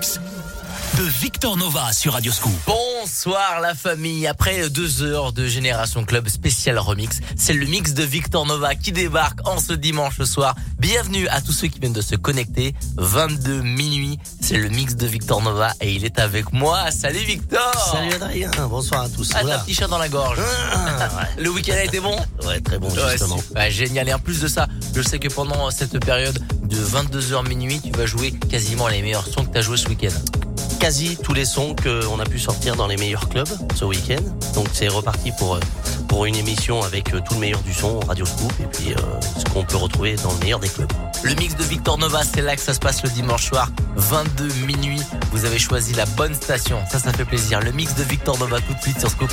mix de Victor Nova sur Radio Scoop. Bonsoir la famille. Après deux heures de Génération Club spécial remix, c'est le mix de Victor Nova qui débarque en ce dimanche soir. Bienvenue à tous ceux qui viennent de se connecter. 22 minuit, c'est le mix de Victor Nova et il est avec moi. Salut Victor. Salut Adrien. Bonsoir à tous. Ah, t'as un petit chat dans la gorge. Ah, Le week-end a été bon ouais, très bon Ouais, justement. Ouais, génial. Et en plus de ça, je sais que pendant cette période de 22h minuit, tu vas jouer quasiment les meilleurs sons que tu as joué ce week-end. Quasi tous les sons qu'on a pu sortir dans les meilleurs clubs ce week-end. Donc c'est reparti pour euh, une émission avec euh, tout le meilleur du son, Radio Scoop, et puis euh, ce qu'on peut retrouver dans le meilleur des clubs. Le mix de Victor Nova, c'est là que ça se passe le dimanche soir, 22 minuit. Vous avez choisi la bonne station. Ça, ça fait plaisir. Le mix de Victor Nova tout de suite sur Scoop.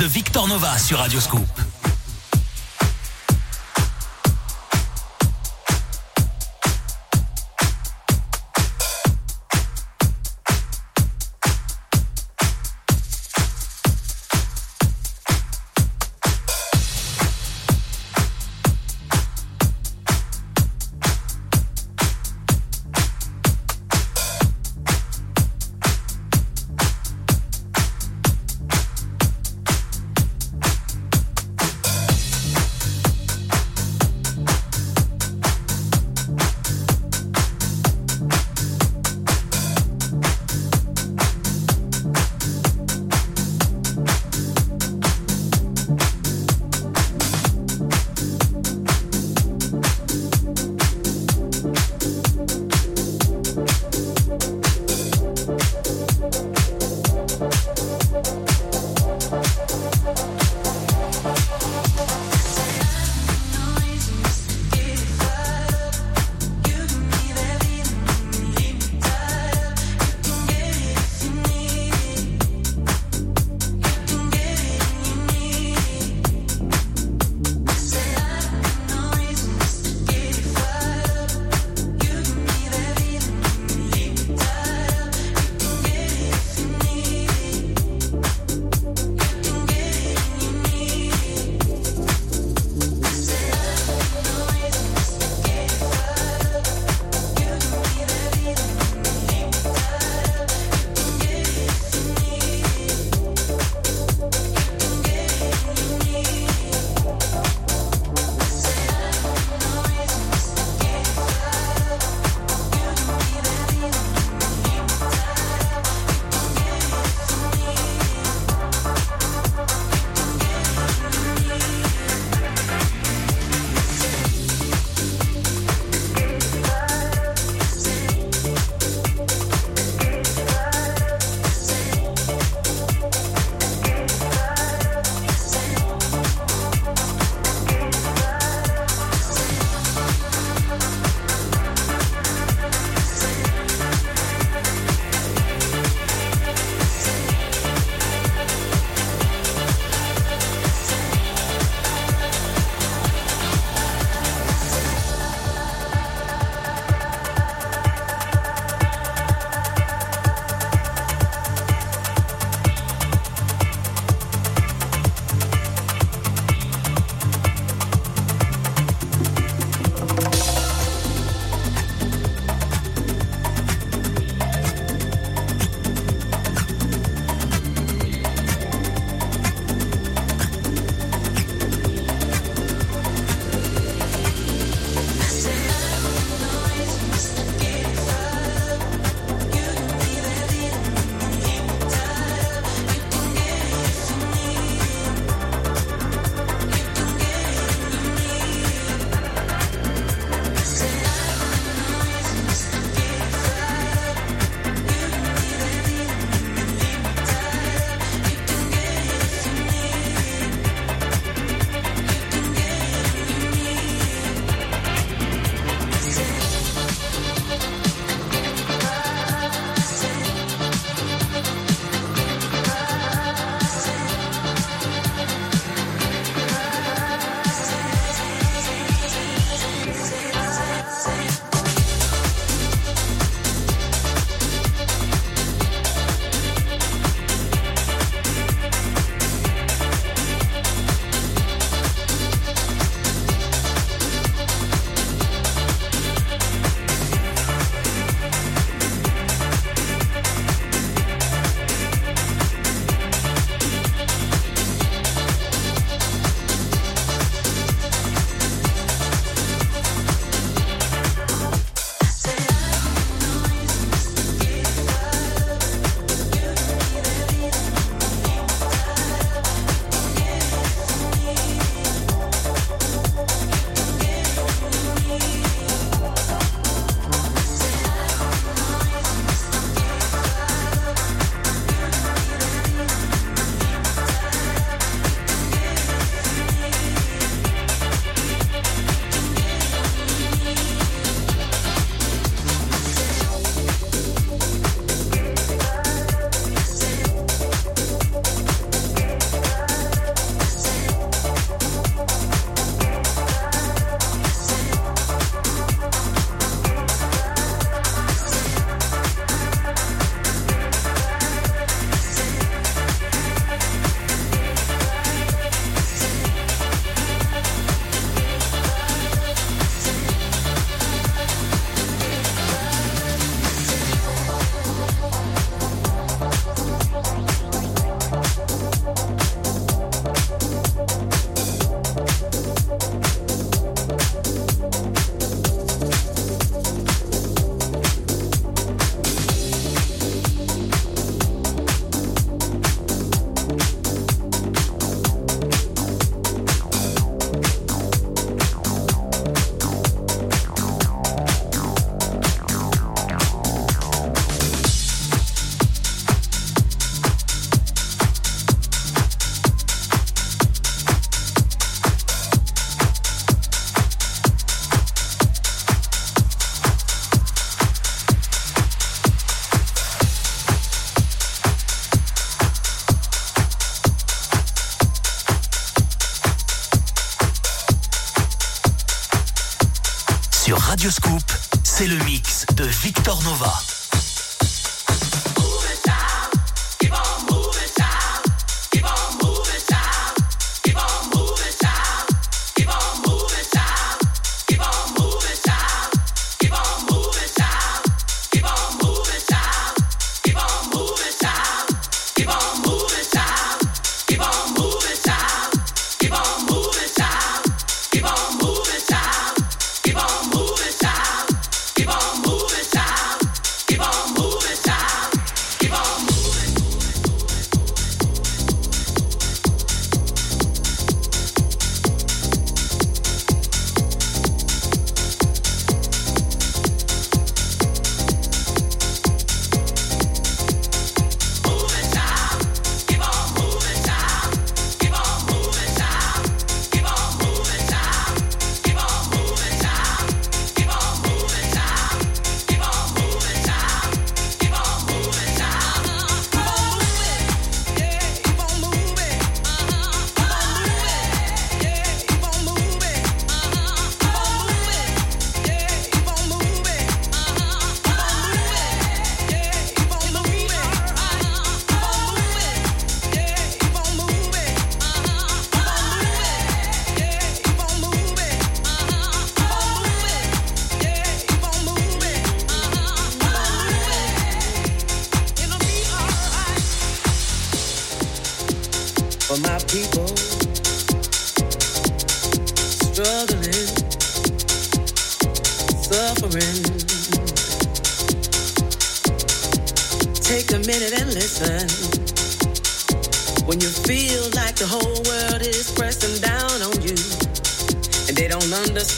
De Victor Nova sur Radio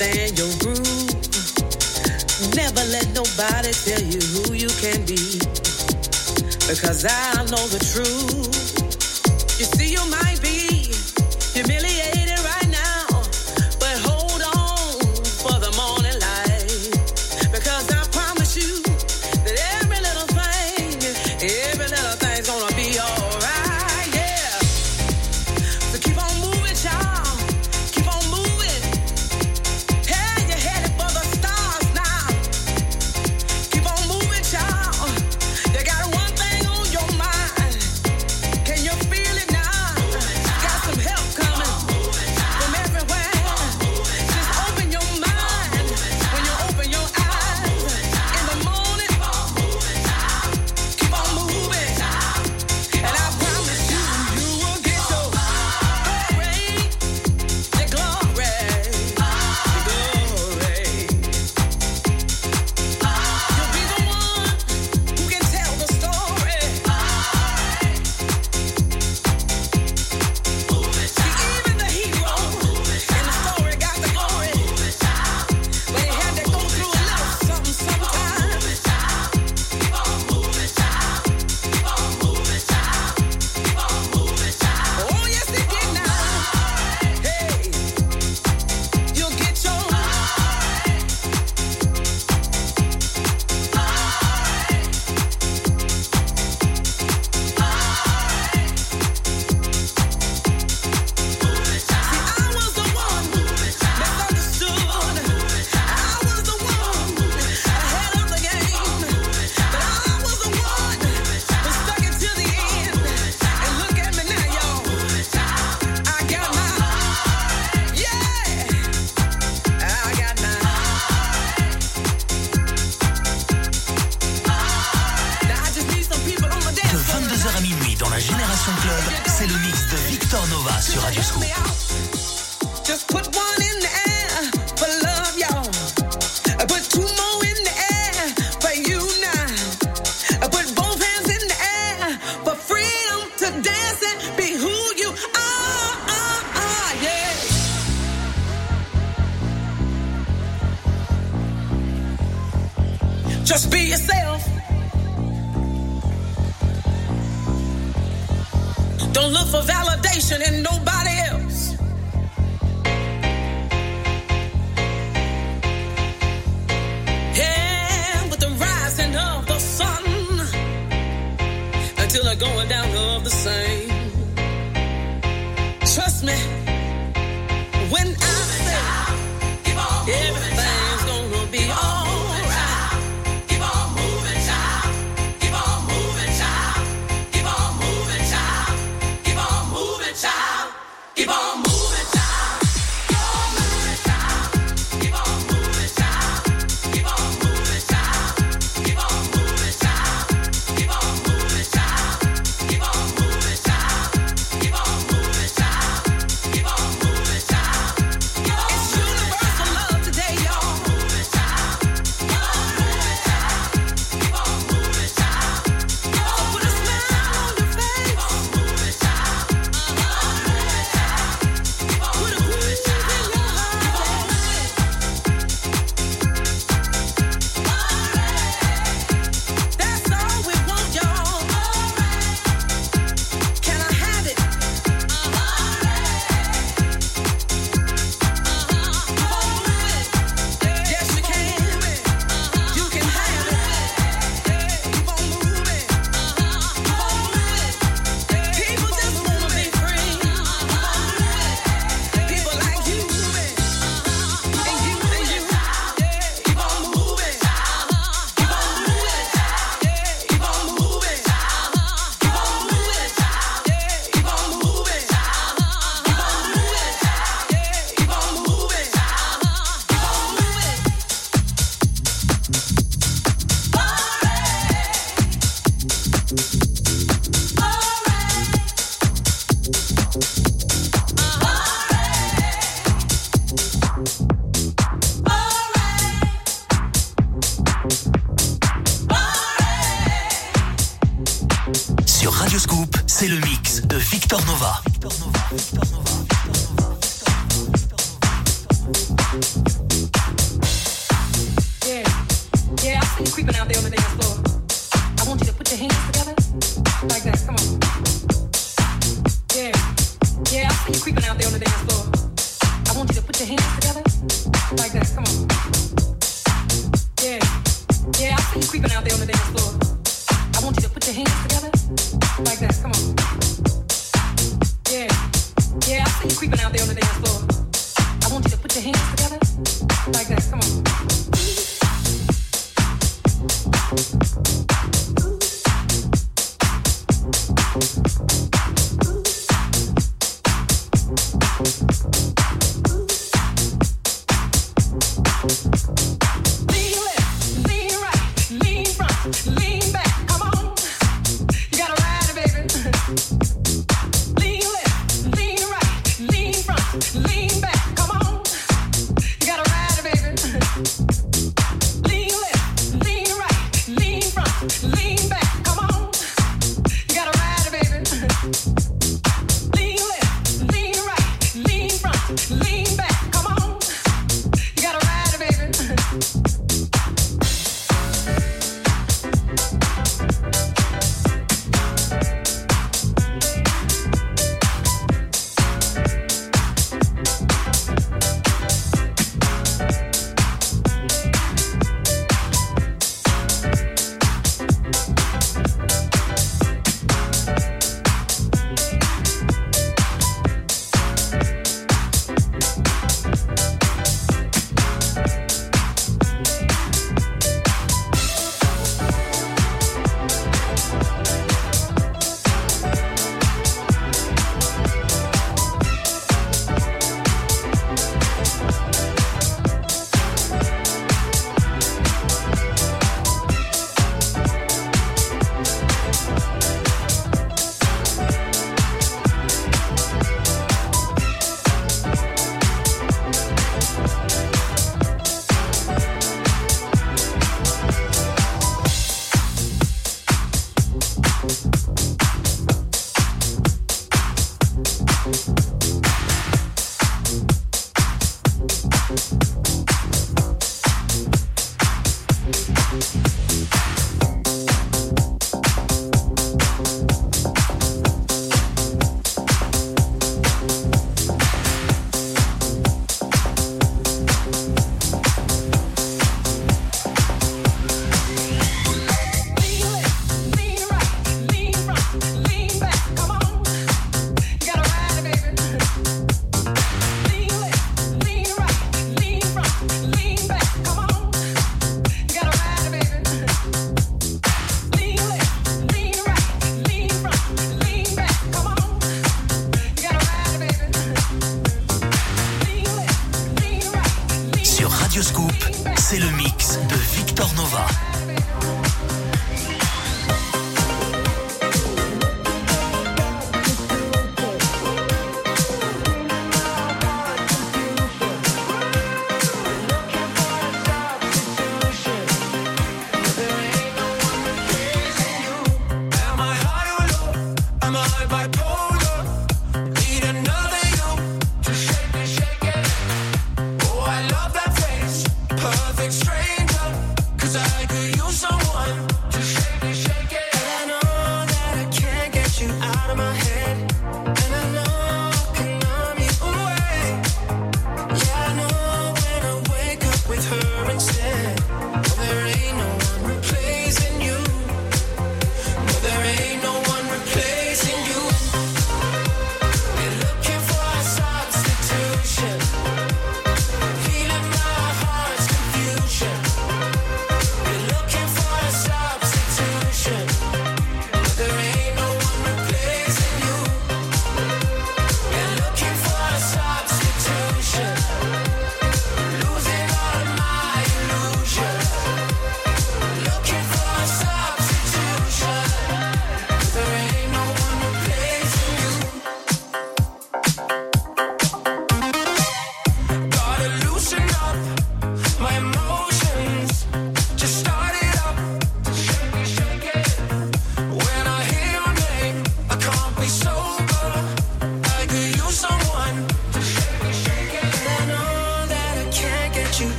understand your groove. Never let nobody tell you who you can be. Because I know the truth.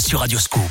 Sur Radio Scoop.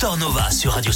Victor Nova sur Radio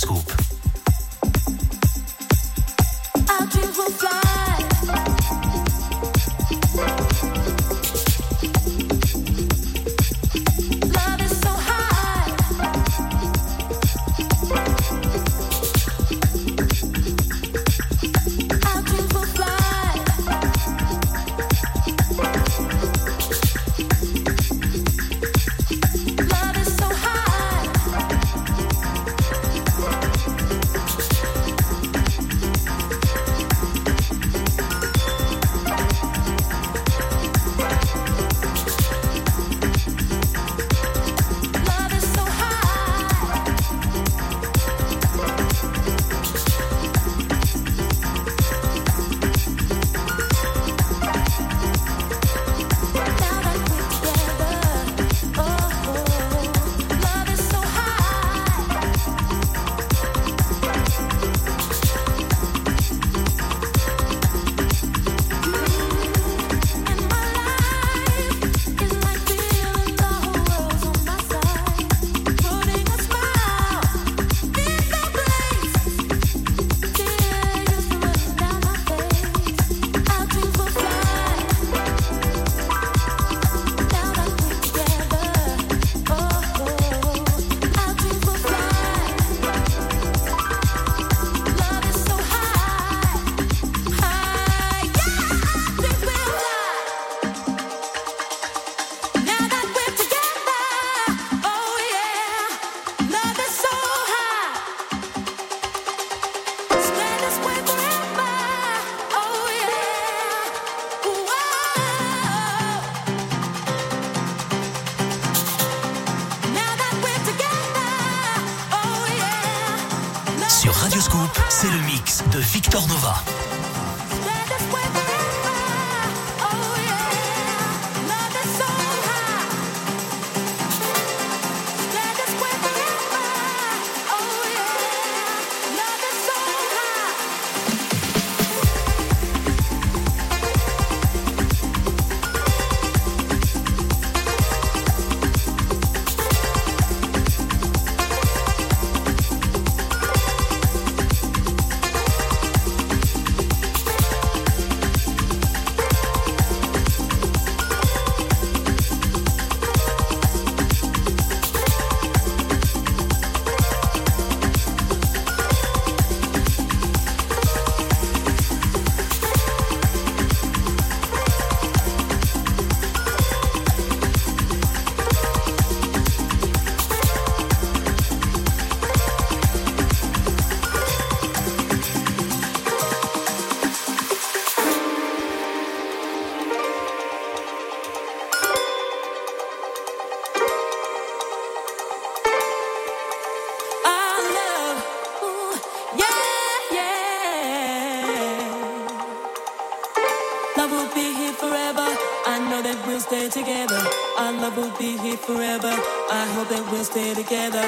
together.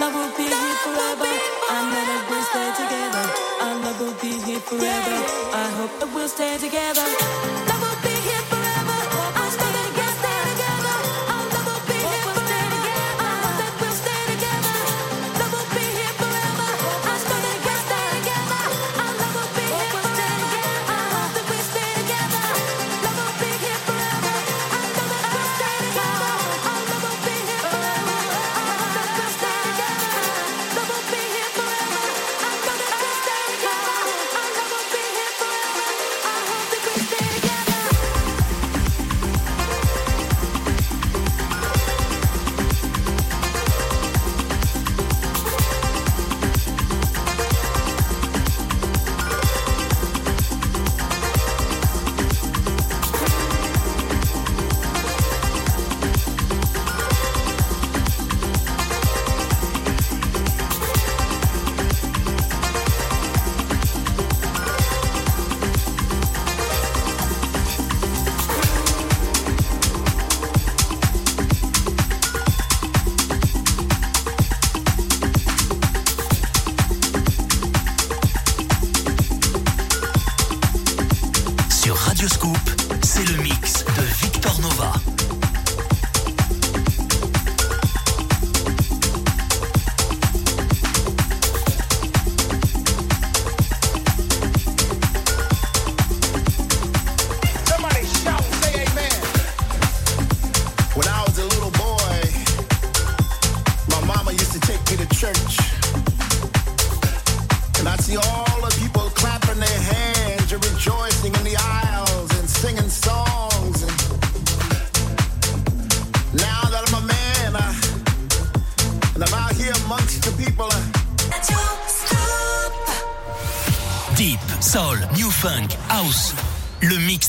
Love will be here forever. I know that we'll stay together. Our love will be here forever. I hope that we'll stay together.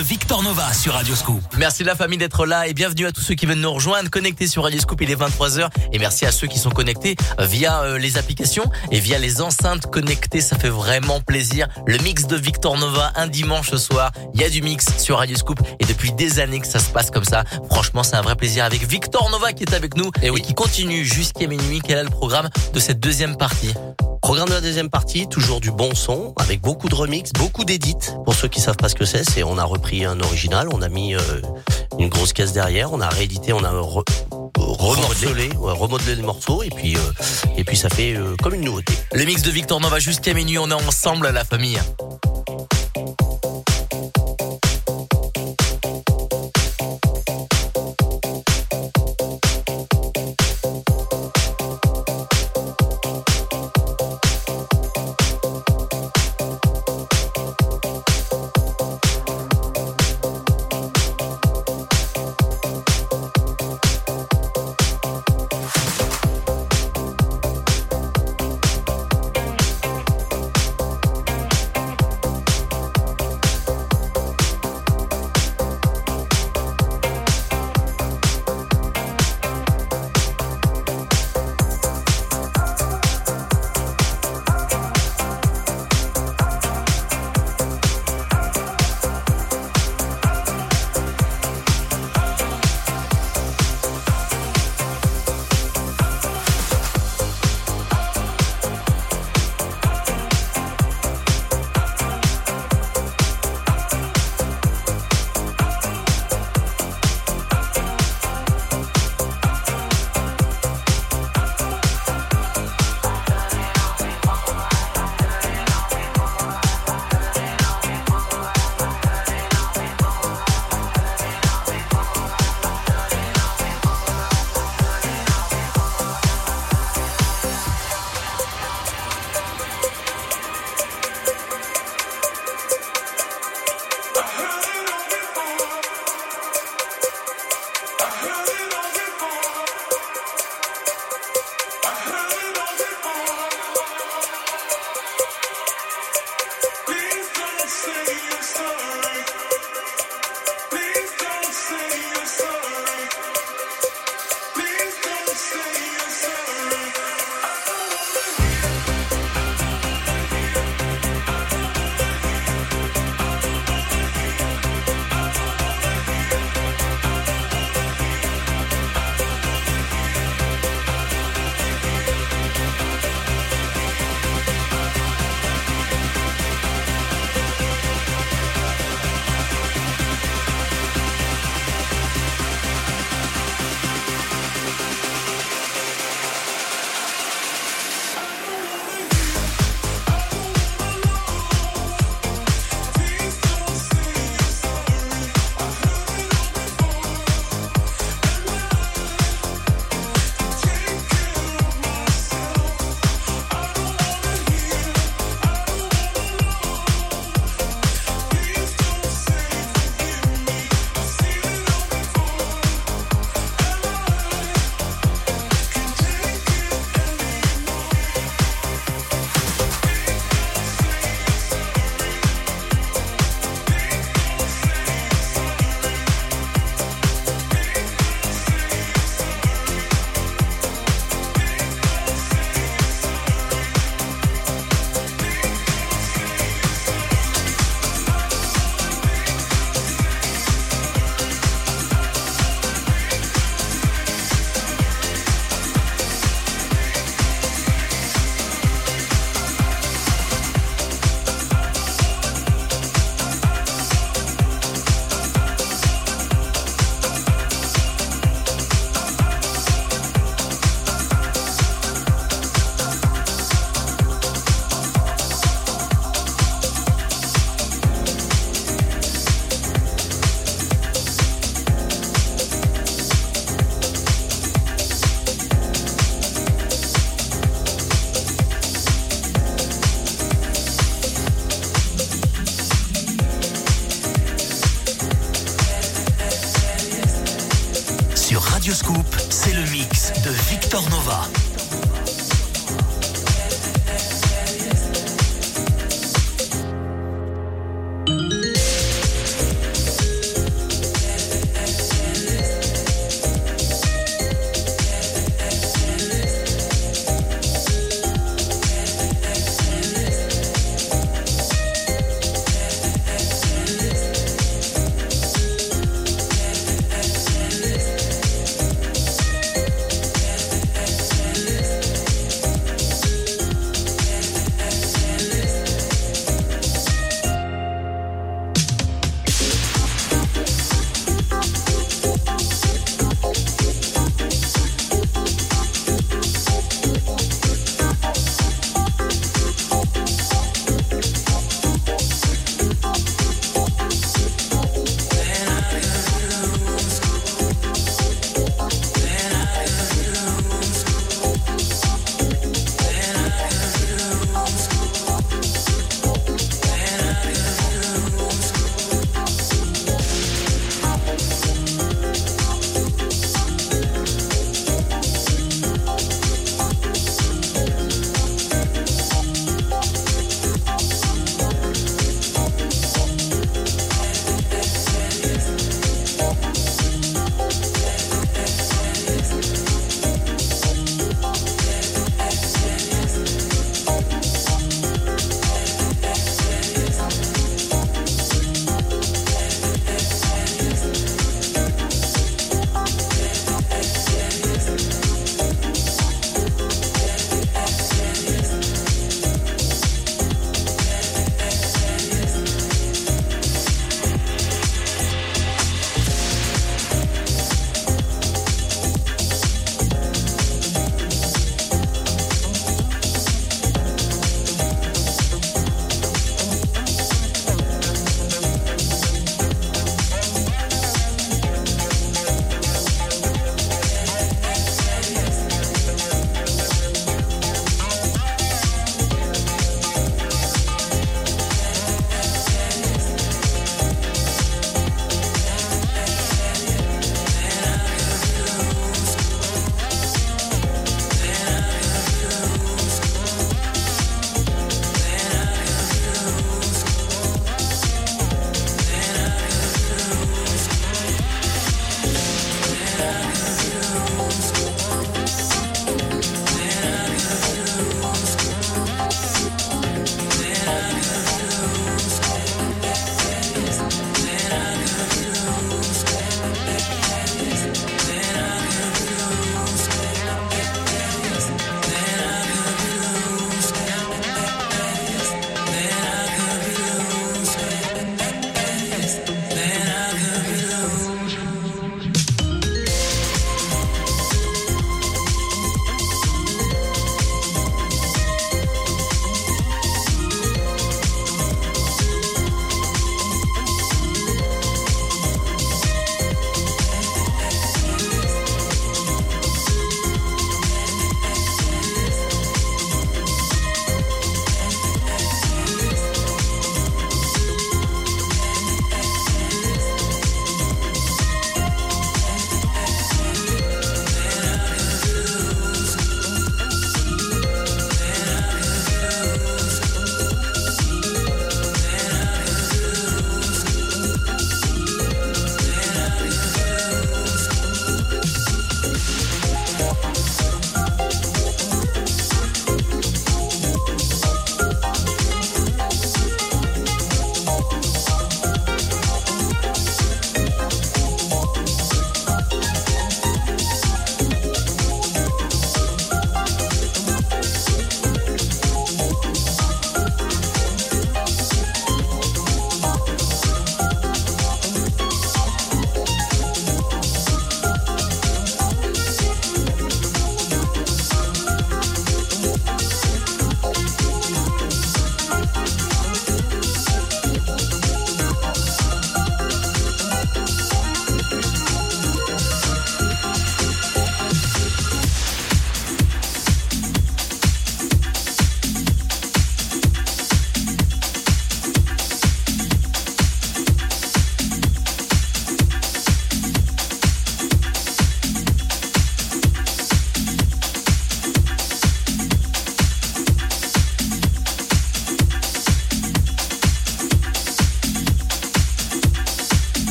De Victor Nova sur Radio Scoop. Merci la famille d'être là et bienvenue à tous ceux qui viennent nous rejoindre, connectés sur Radio Scoop, il est 23h et merci à ceux qui sont connectés via euh, les applications et via les enceintes connectées, ça fait vraiment plaisir. Le mix de Victor Nova un dimanche soir, il y a du mix sur Radio Scoop depuis des années que ça se passe comme ça. Franchement, c'est un vrai plaisir avec Victor Nova qui est avec nous et, qui continue jusqu'à minuit. Quel est le programme de cette deuxième partie? Programme de la deuxième partie, toujours du bon son, avec beaucoup de remix, beaucoup d'édits. Pour ceux qui savent pas ce que c'est, c'est on a repris un original, on a mis euh, une grosse caisse derrière, on a réédité, on a re- remorcelé, ouais, remodelé le morceau, et puis euh, et puis ça fait euh, comme une nouveauté. Le mix de Victor Nova jusqu'à minuit, on est ensemble la famille.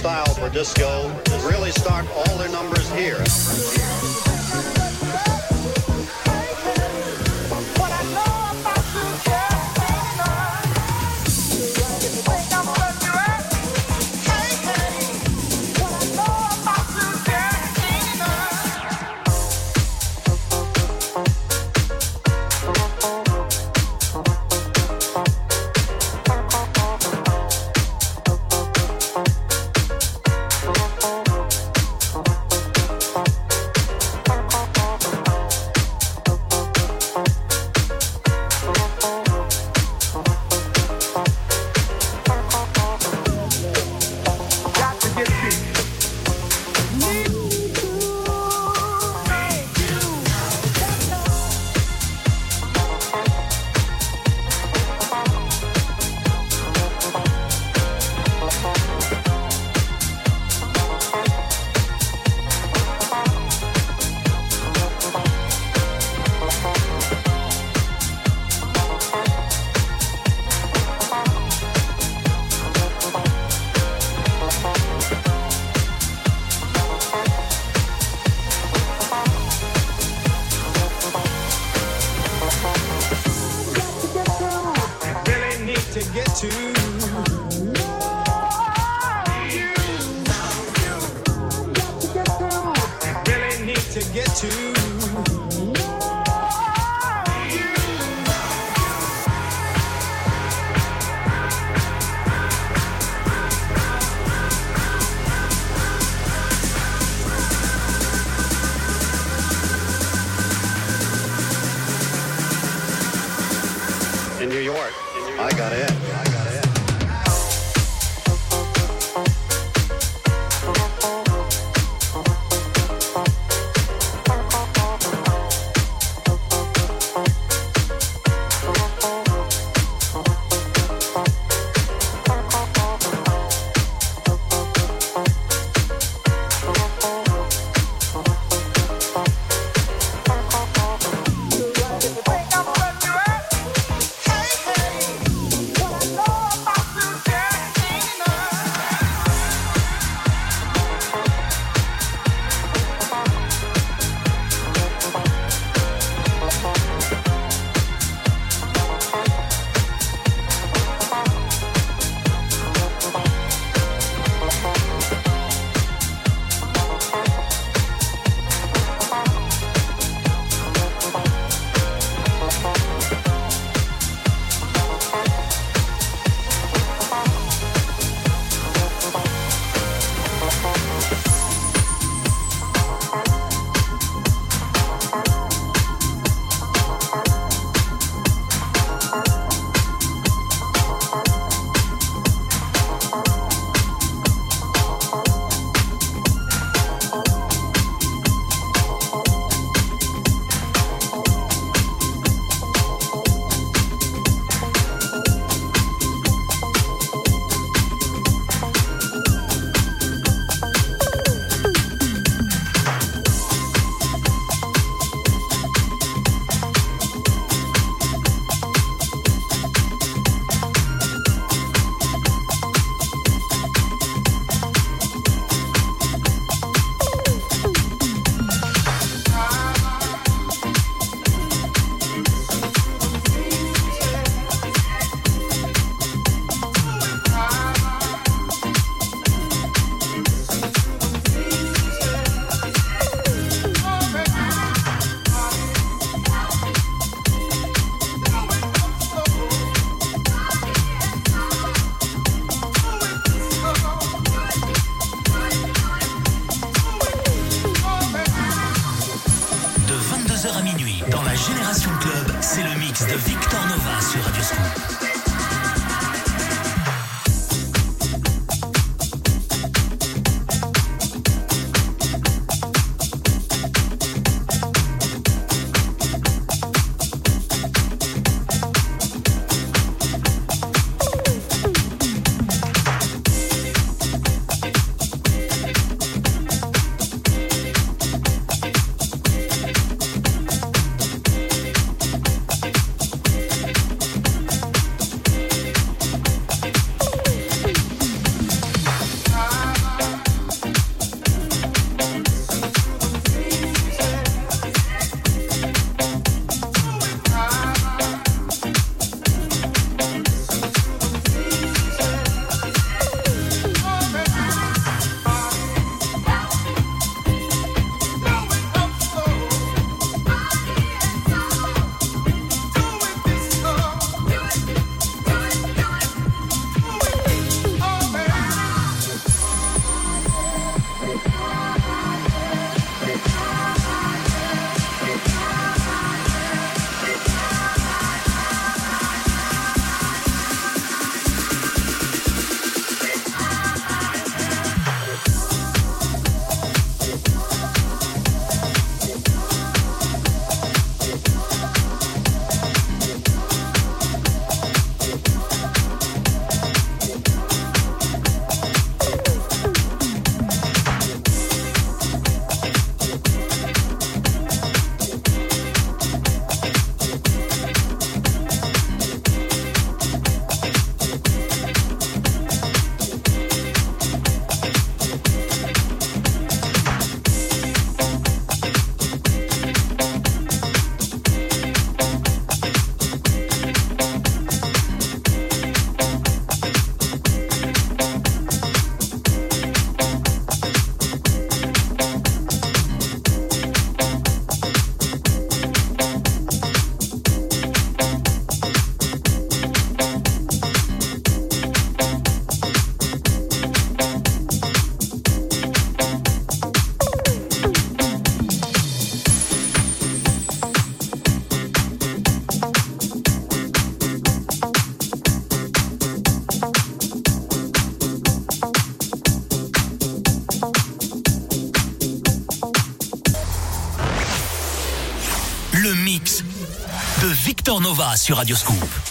Style for disco really start all their numbers here. Victor Nova sur Radio Scoop.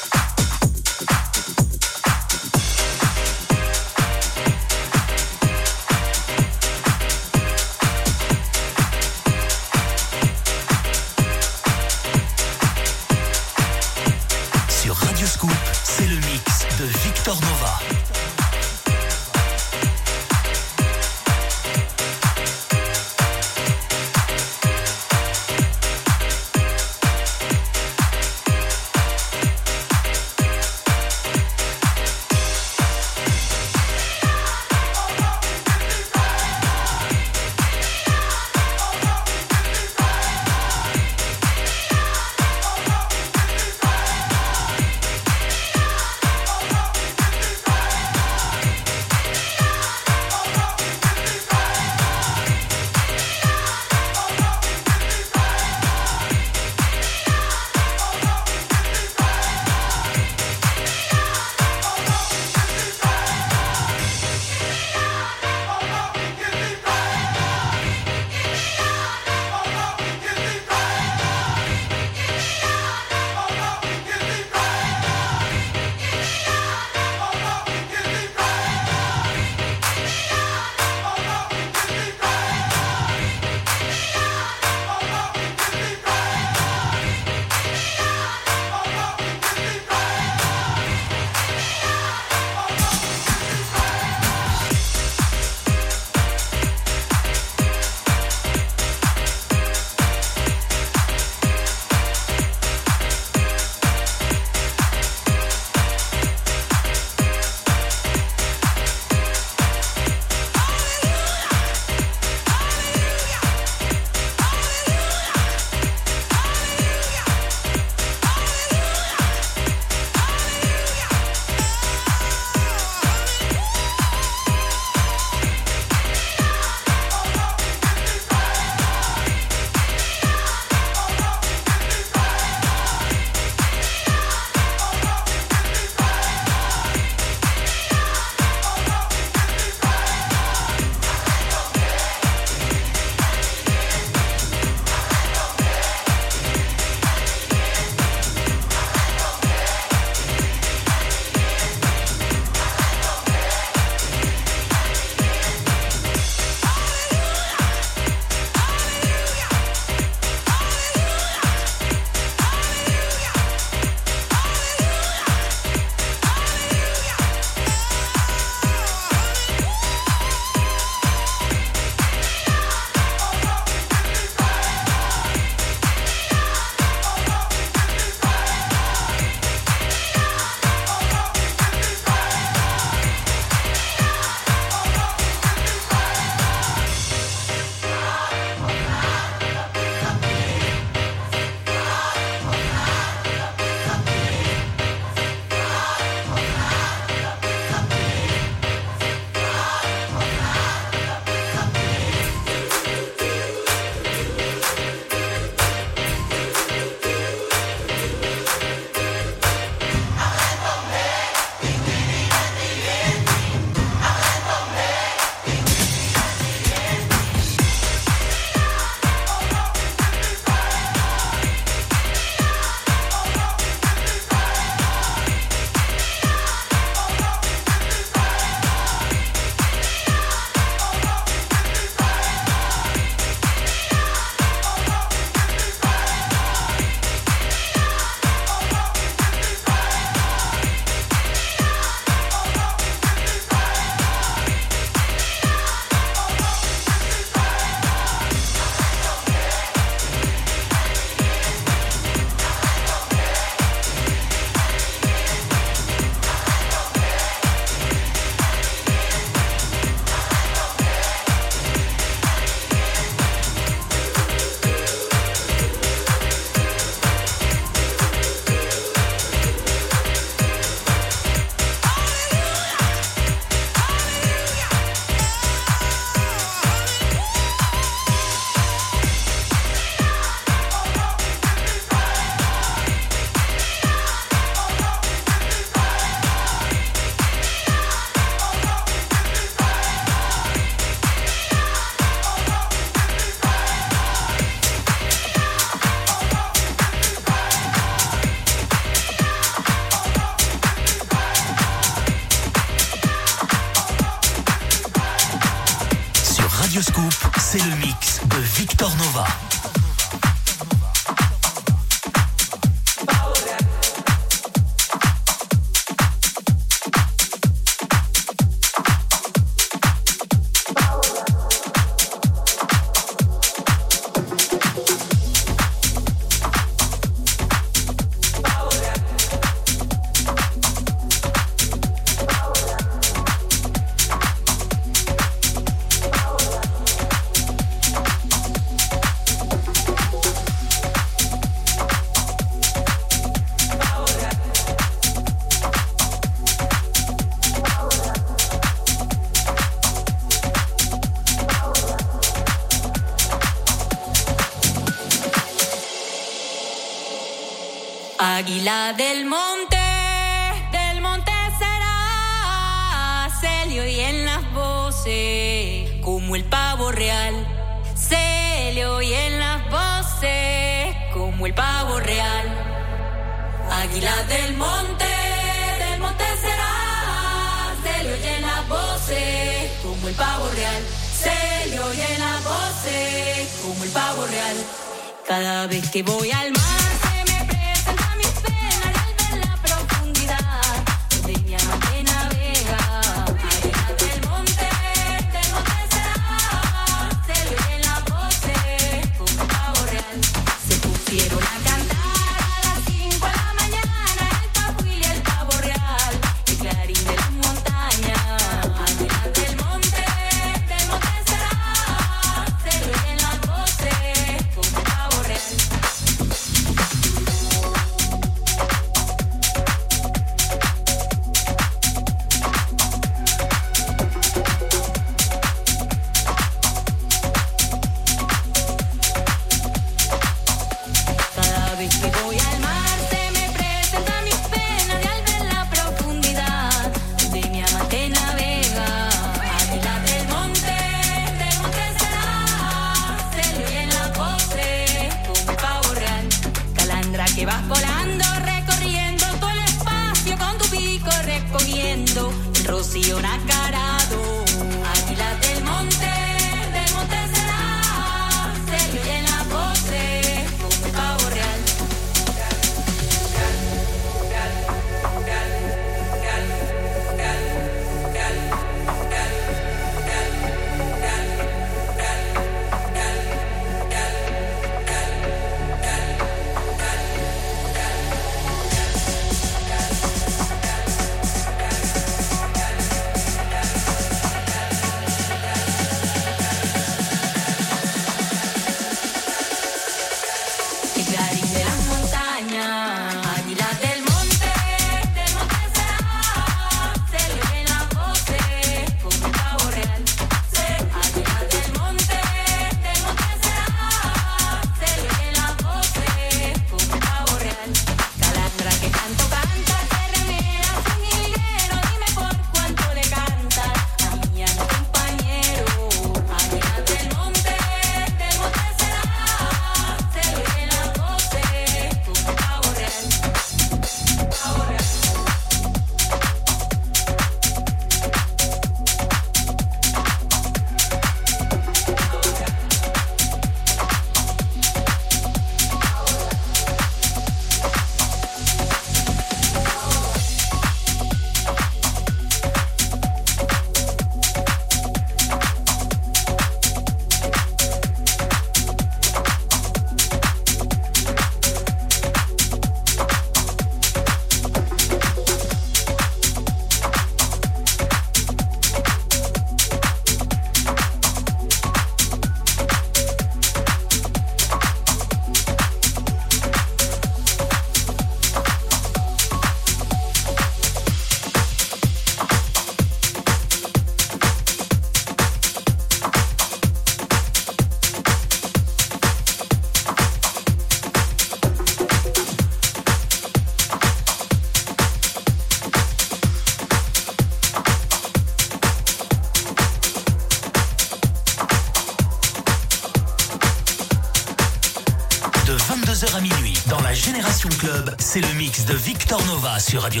Victor Nova sur Radio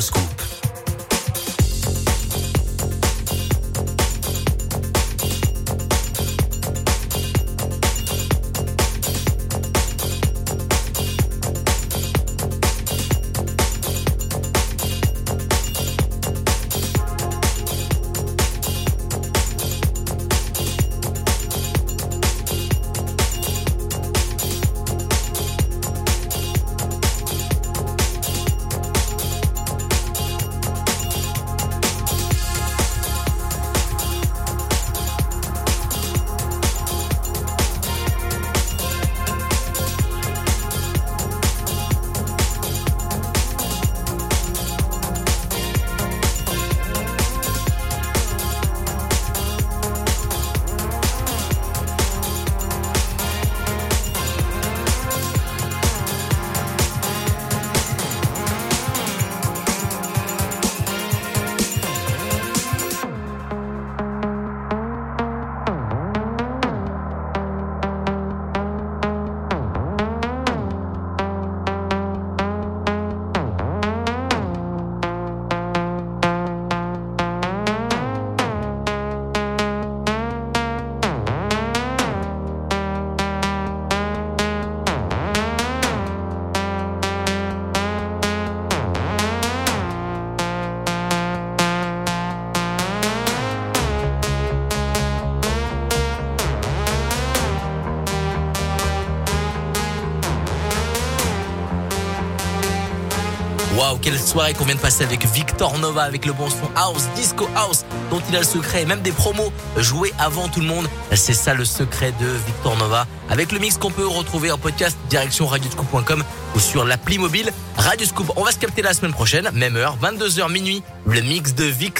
quelle soirée qu'on vient de passer avec Victor Nova, avec le bon son house, disco house, dont il a le secret, et même des promos joués avant tout le monde. C'est ça le secret de Victor Nova. Avec le mix qu'on peut retrouver en podcast direction radioscoop.com ou sur l'appli mobile Radioscoop. On va se capter la semaine prochaine, même heure, 22h minuit, le mix de Victor